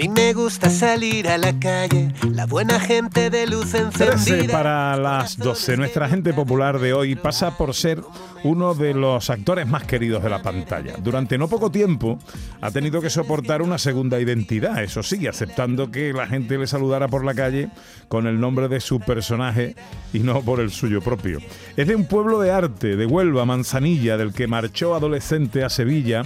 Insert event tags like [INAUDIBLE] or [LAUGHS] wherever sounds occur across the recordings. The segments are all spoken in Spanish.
Mí me gusta salir a la calle, la buena gente de luz encendida. 13 para las 12. Nuestra gente popular de hoy pasa por ser uno de los actores más queridos de la pantalla. Durante no poco tiempo ha tenido que soportar una segunda identidad, eso sí, aceptando que la gente le saludara por la calle con el nombre de su personaje y no por el suyo propio. Es de un pueblo de arte, de Huelva, Manzanilla, del que marchó adolescente a Sevilla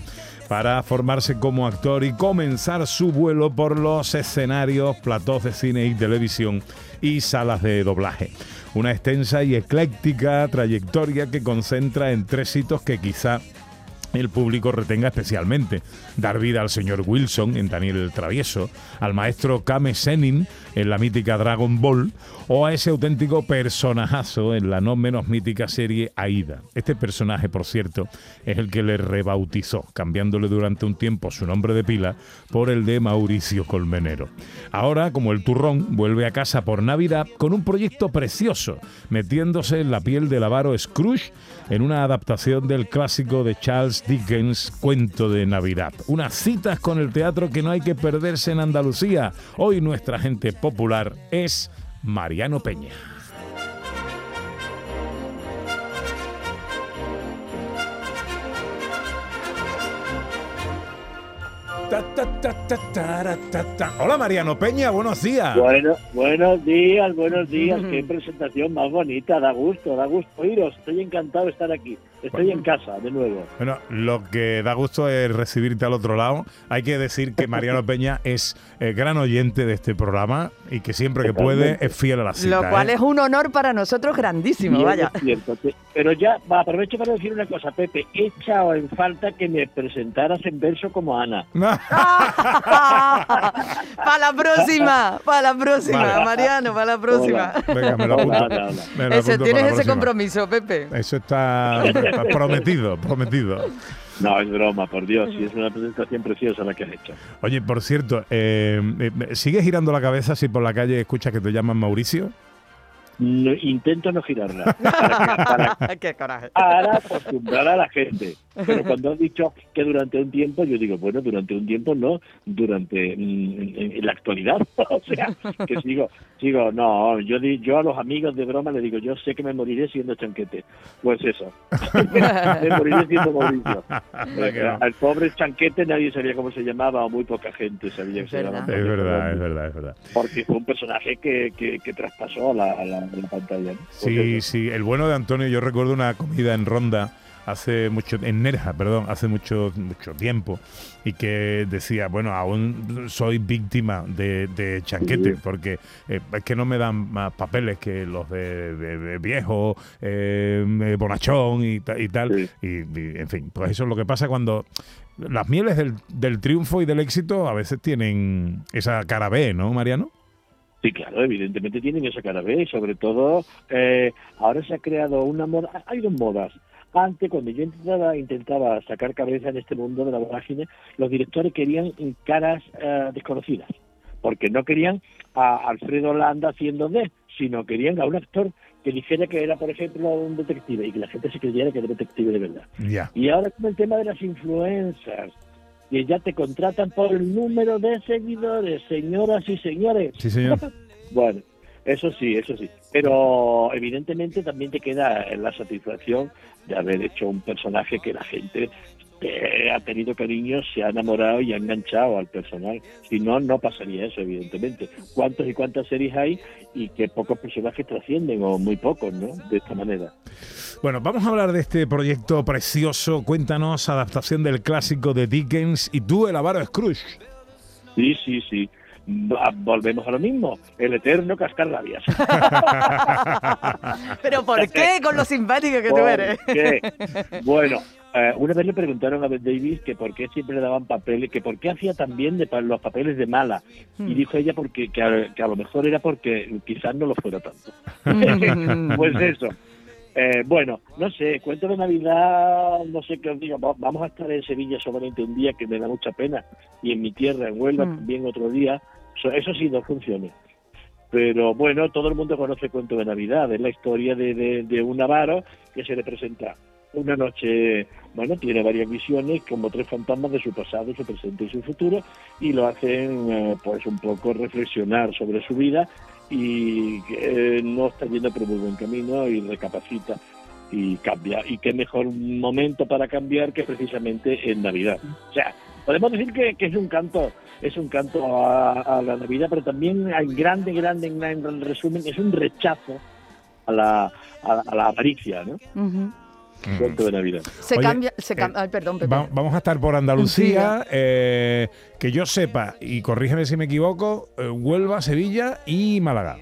para formarse como actor y comenzar su vuelo por los escenarios, platós de cine y televisión y salas de doblaje. Una extensa y ecléctica trayectoria que concentra en tres hitos que quizá el público retenga especialmente. Dar vida al señor Wilson en Daniel el Travieso, al maestro Kame Senin en la mítica Dragon Ball o a ese auténtico personajazo en la no menos mítica serie Aida. Este personaje, por cierto, es el que le rebautizó, cambiándole durante un tiempo su nombre de pila por el de Mauricio Colmenero. Ahora, como el turrón, vuelve a casa por Navidad con un proyecto precioso, metiéndose en la piel del avaro Scrooge en una adaptación del clásico de Charles Dickens, Cuento de Navidad. Unas citas con el teatro que no hay que perderse en Andalucía. Hoy nuestra gente popular es Mariano Peña. Hola Mariano Peña, buenos días. Bueno, buenos días, buenos días. Qué [LAUGHS] presentación más bonita, da gusto, da gusto iros. Estoy encantado de estar aquí. Estoy en casa de nuevo. Bueno, lo que da gusto es recibirte al otro lado. Hay que decir que Mariano [LAUGHS] Peña es eh, gran oyente de este programa y que siempre que puede es fiel a la cita. Lo cual ¿eh? es un honor para nosotros grandísimo, vaya. es cierto, te- pero ya va, aprovecho para decir una cosa, Pepe. He echado en falta que me presentaras en verso como Ana. [LAUGHS] para la próxima, para la próxima, Vale. Mariano, para la próxima. Venga, me lo apunto. Hola, hola, hola. Me lo Ese, apunto tienes ese próxima. compromiso, Pepe. Eso está [LAUGHS] [LAUGHS] prometido, prometido. No, es broma, por Dios. Sí, es una presentación preciosa la que has hecho. Oye, por cierto, eh, eh, ¿sigues girando la cabeza si por la calle escuchas que te llaman Mauricio? No, intento no girarla [LAUGHS] para, para, Qué coraje. para acostumbrar a la gente. Pero cuando has dicho que durante un tiempo, yo digo, bueno, durante un tiempo no, durante mm, en, en la actualidad. [LAUGHS] o sea, que sigo, sigo, no, yo di- yo a los amigos de broma le digo, yo sé que me moriré siendo chanquete. Pues eso, [LAUGHS] me moriré siendo Mauricio. [LAUGHS] No. Al pobre chanquete nadie sabía cómo se llamaba, o muy poca gente sabía que Es se llamaba. verdad. Es verdad, es verdad, es verdad. Porque fue un personaje que, que, que traspasó a la, a la, a la pantalla. ¿no? Pues Sí, eso. sí, el bueno de Antonio, yo recuerdo una comida en Ronda hace mucho, en Nerja, perdón, hace mucho, mucho tiempo, y que decía, bueno, aún soy víctima de, de chanquete, porque eh, es que no me dan más papeles que los de, de- de viejo, eh, eh, bonachón y, ta- y tal, y, y, en fin, pues eso es lo que pasa cuando las mieles del, del triunfo y del éxito a veces tienen esa cara B, ¿no, Mariano? Sí, claro, evidentemente tienen esa cara B y sobre todo eh, ahora se ha creado una moda, hay dos modas. Antes, cuando yo intentaba, intentaba sacar cabeza en este mundo de la vorágine, los directores querían caras eh, desconocidas, porque no querían a Alfredo Landa haciendo de, sino querían a un actor que dijera que era, por ejemplo, un detective y que la gente se creyera que era detective de verdad. Ya. Y ahora con el tema de las influencers, que ya te contratan por el número de seguidores, señoras y señores. Sí, señor. [LAUGHS] Bueno, eso sí, eso sí. Pero evidentemente también te queda la satisfacción de haber hecho un personaje que la gente eh, ha tenido cariño, se ha enamorado y ha enganchado al personal. Si no, no pasaría eso, evidentemente. ¿Cuántos y cuántas series hay y que pocos personajes trascienden, o muy pocos, ¿no? De esta manera. Bueno, vamos a hablar de este proyecto precioso. Cuéntanos, adaptación del clásico de Dickens y tú, el avaro Scrooge. Sí, sí, sí. Volvemos a lo mismo, el eterno cascarrabias. [LAUGHS] Pero ¿por qué con lo simpático que tú ¿Por eres? qué? Bueno, eh, una vez le preguntaron a Beth Davis que por qué siempre le daban papeles, que por qué hacía también de los papeles de mala. Hmm. Y dijo ella porque que a, que a lo mejor era porque quizás no lo fuera tanto. Mm. [LAUGHS] pues eso. Eh, bueno, no sé, cuento de Navidad, no sé qué os diga. Va- Vamos a estar en Sevilla solamente un día que me da mucha pena. Y en mi tierra, en Huelva, Mm. también otro día. So- eso sí, dos funciones. Pero bueno, todo el mundo conoce cuento de Navidad, es la historia de, de, de un avaro que se le presenta una noche, bueno, tiene varias visiones, como tres fantasmas de su pasado, su presente y su futuro, y lo hacen eh, pues un poco reflexionar sobre su vida y eh, no está yendo por muy buen camino y recapacita y cambia. Y qué mejor momento para cambiar que precisamente en Navidad. O sea, podemos decir que, es un canto es un canto a, la Navidad, pero también hay grande, grande, en, en resumen, es un rechazo a la, a, la avaricia, ¿no? Ujú. Cuento de Navidad. Se Oye, cambia, se eh, cambia. Ay, perdón, Pepe. Va- vamos a estar por Andalucía, eh, que yo sepa, y corrígeme si me equivoco, eh, Huelva, Sevilla y Málaga.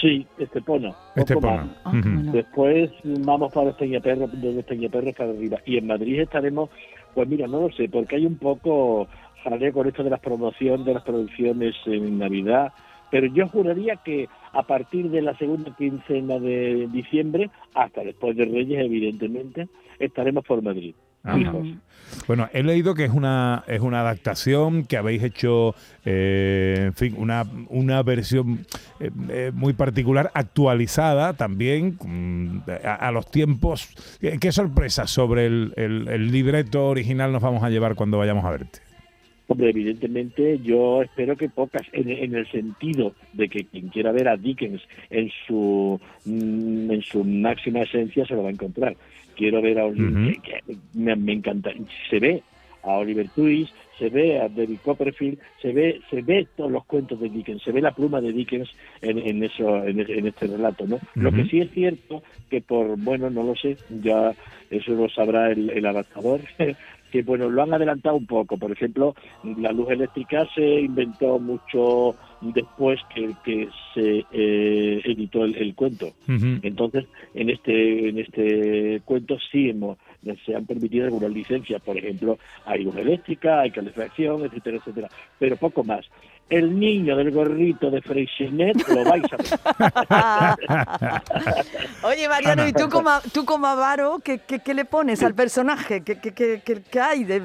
Sí, Estepona. Estepona. más. Ah, bueno. Después vamos para Peñaperro, desde Peñaperro para arriba. Y en Madrid estaremos, pues mira, no lo sé, porque hay un poco jaleo con esto de las promociones, de las producciones en Navidad. Pero yo juraría que a partir de la segunda quincena de diciembre, hasta después de Reyes, evidentemente, estaremos por Madrid. Fijos. Bueno, he leído que es una es una adaptación que habéis hecho, eh, en fin, una, una versión eh, eh, muy particular, actualizada también mm, a, a los tiempos. ¿Qué, sorpresas sobre el, el- el libreto original nos vamos a llevar cuando vayamos a verte? Hombre, evidentemente yo espero que pocas, en, en el sentido de que quien quiera ver a Dickens en su mm, en su máxima esencia se lo va a encontrar. Quiero ver a Ujú. que- que me, me encanta, se ve a Oliver Twist, se ve a David Copperfield, se ve se ve todos los cuentos de Dickens, se ve la pluma de Dickens en, en eso en, en este relato, ¿no? Lo que sí es cierto que por bueno no lo sé, ya eso lo sabrá el, el adaptador. [LAUGHS] que bueno, lo han adelantado un poco. Por ejemplo, la luz eléctrica se inventó mucho después que, que se eh, editó el, el cuento. Entonces, en este en este cuento sí hemos, se han permitido algunas licencias, por ejemplo, hay luz eléctrica, hay calefacción, etcétera, etcétera, pero poco más. El niño del gorrito de Freixenet lo vais a ver. [LAUGHS] Oye, Mariano. ¿y tú como, tú como avaro, ¿qué, qué, qué le pones al personaje? ¿Qué, qué, qué, qué- hay de...?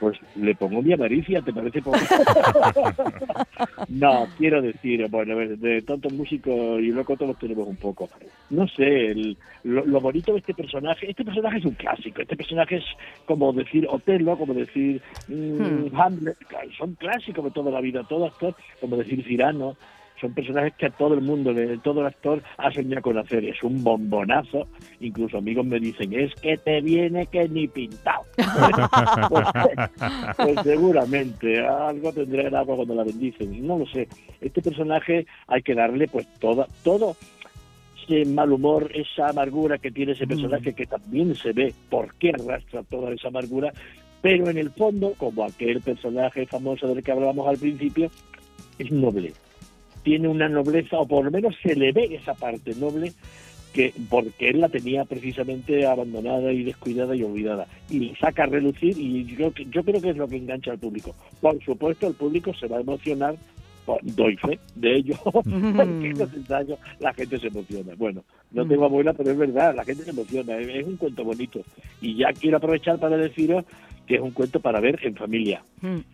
Pues le pongo mi avaricia, ¿te parece poco? [LAUGHS] no, quiero decir, bueno, de tantos músicos y locos todos tenemos un poco. No sé, el- lo, lo bonito de este personaje, este personaje es un clásico, este personaje es como decir Otelo, como decir mm, Hmm. Hamlet, son clásicos de toda la vida, todo actor, como decir Cirano. Son personajes que a todo el mundo, le- todo el actor ha soñado con hacer. Es un bombonazo. Incluso amigos me dicen, es que te viene que ni pintado. Pues, [LAUGHS] pues seguramente, algo tendrá el agua cuando la bendicen. No lo sé. Este personaje hay que darle pues toda, todo ese mal humor, esa amargura que tiene ese personaje que también se ve por qué arrastra toda esa amargura, pero en el fondo, como aquel personaje famoso del que hablábamos al principio, es noble. Tiene una nobleza, o por lo menos se le ve esa parte noble que porque él la tenía precisamente abandonada y descuidada y olvidada. Y le saca a relucir y yo, que- yo creo que es lo que engancha al público. Por supuesto el público se va a emocionar doy fe de ello [LAUGHS] porque en los ensayos la gente se emociona. Bueno no tengo abuela pero es verdad la gente se emociona es, un cuento bonito. Y ya quiero aprovechar para deciros que es un cuento para ver en familia.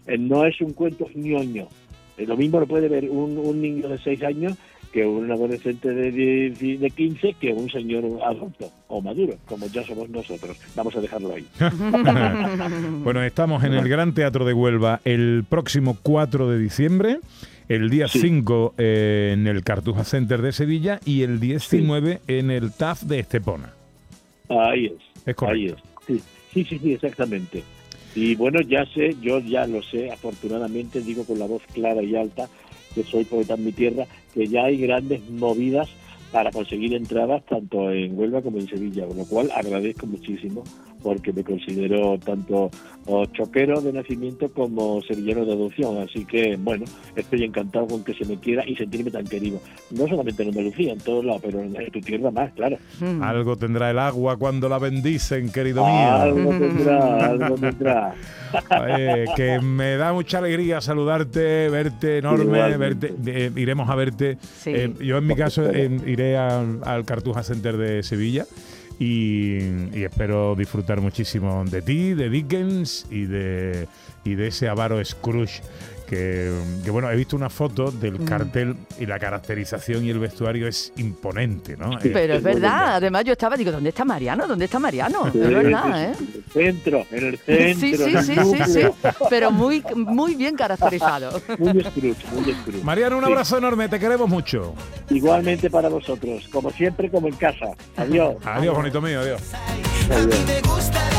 Eh, no es un cuento ñoño. Eh, Lo mismo lo puede ver un, un niño de 6 años que un adolescente de, 10 de 15 que un señor adulto o maduro, como ya somos nosotros. Vamos a dejarlo ahí. [LAUGHS] Bueno, estamos en el [LAUGHS] Gran Teatro de Huelva el próximo 4 de diciembre, el día Sí. 5 eh, en el Cartuja Center de Sevilla y el 19 en el TAF de Estepona. Ahí es. Es correcto. Ahí es. Sí, sí, sí, exactamente. Y bueno, ya sé, yo ya lo sé, afortunadamente, digo con la voz clara y alta, que soy poeta en mi tierra, que ya hay grandes movidas para conseguir entradas tanto en Huelva como en Sevilla, con lo cual agradezco muchísimo porque me considero tanto choquero de nacimiento como sevillano de adopción, así que bueno, estoy encantado con que se me quiera y sentirme tan querido, no solamente en Andalucía, en todos lados, pero en tu tierra más, claro. Mm. Algo tendrá el agua cuando la bendicen, querido mío. Algo [LAUGHS] tendrá, algo tendrá. Eh, que me da mucha alegría saludarte, verte enorme, Igualmente. verte. eh, iremos a verte. Sí. Eh, yo en mi caso eh, iré al, al Cartuja Center de Sevilla y, espero disfrutar muchísimo de ti, de Dickens y de, y de ese avaro Scrooge que, que, bueno, he visto una foto del Mm. cartel y la caracterización y el vestuario es imponente, ¿no? Eh, Pero es muy verdad, además yo estaba, digo, ¿dónde está Mariano? ¿Dónde está Mariano? Es Sí, verdad, ¿eh? En el centro, en el centro. Sí, sí, sí, sí, sí, pero muy, muy bien caracterizado. Muy Scrooge, muy Scrooge. Mariano, un Sí. abrazo enorme, te queremos mucho. Igualmente para vosotros, como siempre, como en casa. Adiós. Adiós, bonito mío, adiós. A